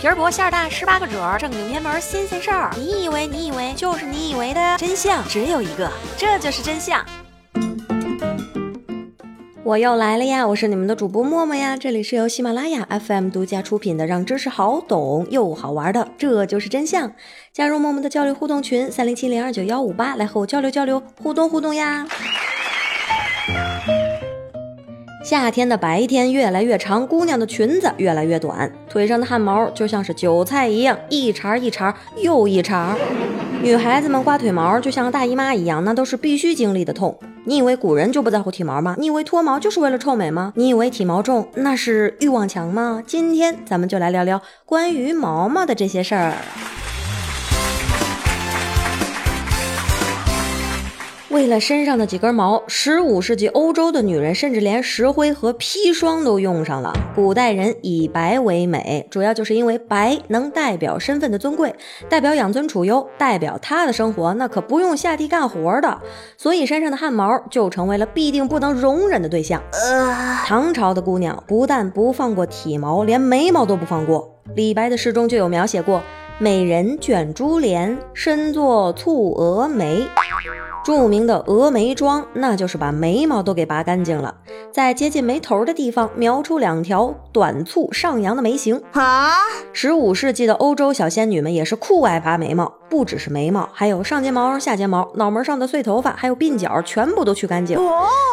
皮儿薄馅儿大，十八个褶儿，正经偏门新鲜事儿。你以为你以为就是你以为的真相只有一个，这就是真相。我又来了呀！我是你们的主播默默呀。这里是由喜马拉雅 FM 独家出品的，让知识好懂又好玩的，这就是真相。加入默默的交流互动群：三零七零二九幺五八，来和我交流交流，互动互动呀。夏天的白天越来越长，姑娘的裙子越来越短，腿上的汗毛就像是韭菜一样，一茬一茬又一茬。女孩子们刮腿毛就像大姨妈一样，那都是必须经历的痛。你以为古人就不在乎体毛吗？你以为脱毛就是为了臭美吗？你以为体毛重那是欲望强吗？今天咱们就来聊聊关于毛毛的这些事儿。为了身上的几根毛，十五世纪欧洲的女人甚至连石灰和砒霜都用上了。古代人以白为美，主要就是因为白能代表身份的尊贵，代表养尊处优，代表他的生活那可不用下地干活的，所以身上的汗毛就成为了必定不能容忍的对象。唐朝的姑娘不但不放过体毛，连眉毛都不放过。李白的诗中就有描写过：“美人卷珠帘，身作蹙蛾眉。”著名的峨眉妆，那就是把眉毛都给拔干净了，在接近眉头的地方描出两条短促上扬的眉形。啊！十五世纪的欧洲小仙女们也是酷爱拔眉毛，不只是眉毛，还有上睫毛、下睫毛、脑门上的碎头发，还有鬓角，全部都去干净。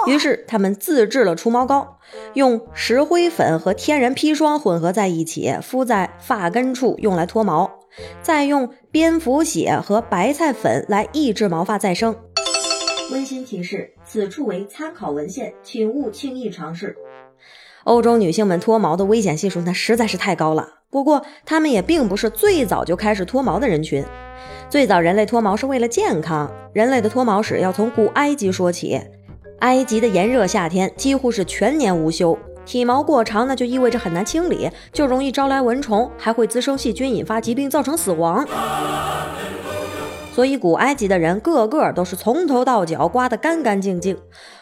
于是她们自制了除毛膏，用石灰粉和天然砒霜混合在一起，敷在发根处用来脱毛，再用蝙蝠血和白菜粉来抑制毛发再生。温馨提示：此处为参考文献，请勿轻易尝试。欧洲女性们脱毛的危险系数那实在是太高了。不过，她们也并不是最早就开始脱毛的人群。最早人类脱毛是为了健康。人类的脱毛史要从古埃及说起。埃及的炎热夏天几乎是全年无休，体毛过长那就意味着很难清理，就容易招来蚊虫，还会滋生细菌，引发疾病，造成死亡。所以，古埃及的人个个都是从头到脚刮得干干净净。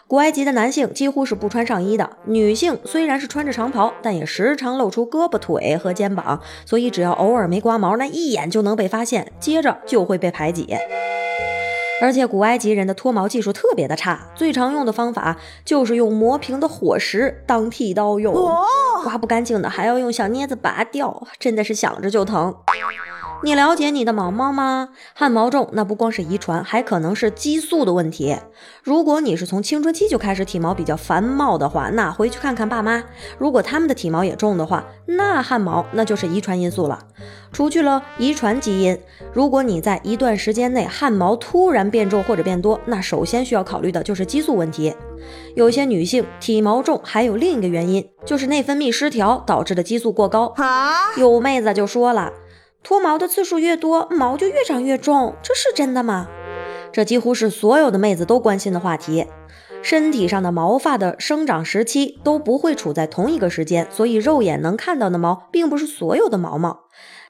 古埃及的男性几乎是不穿上衣的，女性虽然是穿着长袍，但也时常露出胳膊腿和肩膀。所以，只要偶尔没刮毛，那一眼就能被发现，接着就会被排挤。而且，古埃及人的脱毛技术特别的差，最常用的方法就是用磨平的火石当剃刀用，刮不干净的还要用小镊子拔掉，真的是想着就疼。你了解你的毛毛吗？汗毛重，那不光是遗传，还可能是激素的问题。如果你是从青春期就开始体毛比较繁茂的话，那回去看看爸妈，如果他们的体毛也重的话，那汗毛那就是遗传因素了。除去了遗传基因，如果你在一段时间内汗毛突然变重或者变多，那首先需要考虑的就是激素问题。有些女性体毛重还有另一个原因，就是内分泌失调导致的激素过高。有妹子就说了。脱毛的次数越多，毛就越长越重，这是真的吗？这几乎是所有的妹子都关心的话题。身体上的毛发的生长时期都不会处在同一个时间，所以肉眼能看到的毛并不是所有的毛毛。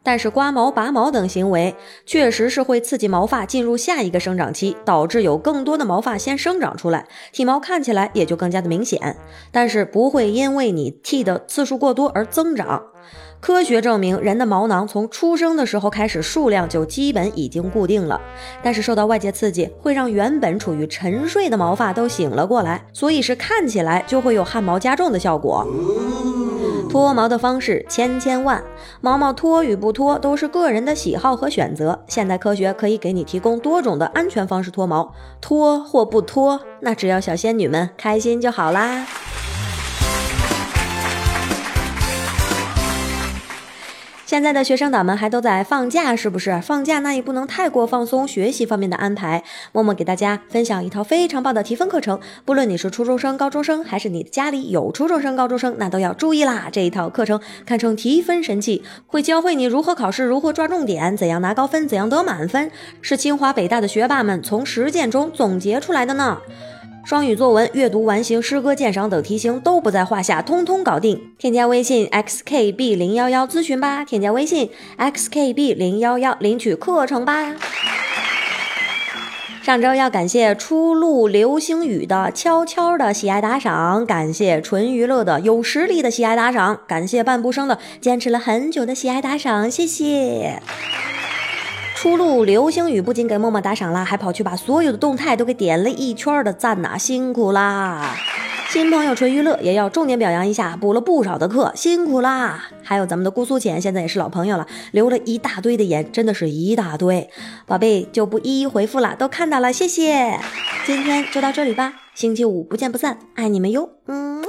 但是刮毛、拔毛等行为确实是会刺激毛发进入下一个生长期，导致有更多的毛发先生长出来，体毛看起来也就更加的明显。但是不会因为你剃的次数过多而增长。科学证明，人的毛囊从出生的时候开始数量就基本已经固定了，但是受到外界刺激，会让原本处于沉睡的毛发都醒了过来，所以是看起来就会有汗毛加重的效果。脱毛的方式千千万，毛毛脱与不脱都是个人的喜好和选择。现代科学可以给你提供多种的安全方式脱毛，脱或不脱，那只要小仙女们开心就好啦。现在的学生党们还都在放假，是不是？放假那也不能太过放松学习方面的安排。默默给大家分享一套非常棒的提分课程，不论你是初中生、高中生，还是你家里有初中生、高中生，那都要注意啦！这一套课程堪称提分神器，会教会你如何考试，如何抓重点，怎样拿高分，怎样得满分，是清华北大的学霸们从实践中总结出来的呢。双语作文、阅读完形、诗歌鉴赏等题型都不在话下，通通搞定。添加微信 xkb 零幺幺咨询吧，添加微信 xkb 零幺幺领取课程吧。上周要感谢初露流星雨的悄悄的喜爱打赏，感谢纯娱乐的有实力的喜爱打赏，感谢半步生的坚持了很久的喜爱打赏，谢谢。初露流星雨不仅给默默打赏啦，还跑去把所有的动态都给点了一圈的赞呐，辛苦啦！新朋友纯娱乐也要重点表扬一下，补了不少的课，辛苦啦！还有咱们的姑苏浅，现在也是老朋友了，留了一大堆的言，真的是一大堆，宝贝就不一一回复了，都看到了，谢谢。今天就到这里吧，星期五不见不散，爱你们哟，嗯。